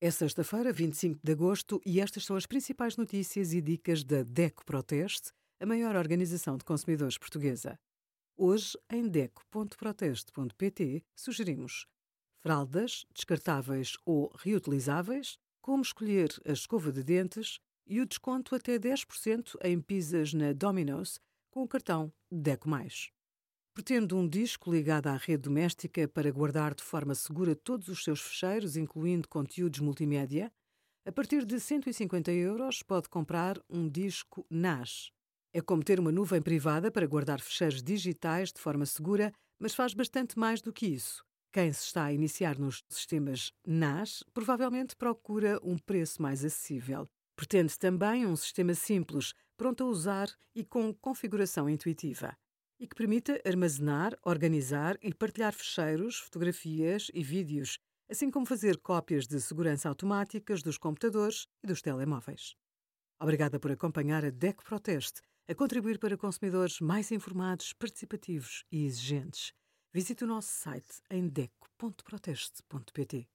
É sexta-feira, 25 de agosto, e estas são as principais notícias e dicas da DECO Proteste, a maior organização de consumidores portuguesa. Hoje, em DECO.proteste.pt, sugerimos fraldas, descartáveis ou reutilizáveis, como escolher a escova de dentes e o desconto até 10% em pizzas na Domino's com o cartão DECO+. Pretende um disco ligado à rede doméstica para guardar de forma segura todos os seus fecheiros, incluindo conteúdos multimédia? A partir de 150 euros pode comprar um disco NAS. É como ter uma nuvem privada para guardar fecheiros digitais de forma segura, mas faz bastante mais do que isso. Quem se está a iniciar nos sistemas NAS provavelmente procura um preço mais acessível. Pretende também um sistema simples, pronto a usar e com configuração intuitiva e que permita armazenar, organizar e partilhar fecheiros, fotografias e vídeos, assim como fazer cópias de segurança automáticas dos computadores e dos telemóveis. Obrigada por acompanhar a DECO Proteste, a contribuir para consumidores mais informados, participativos e exigentes. Visite o nosso site em deco.proteste.pt.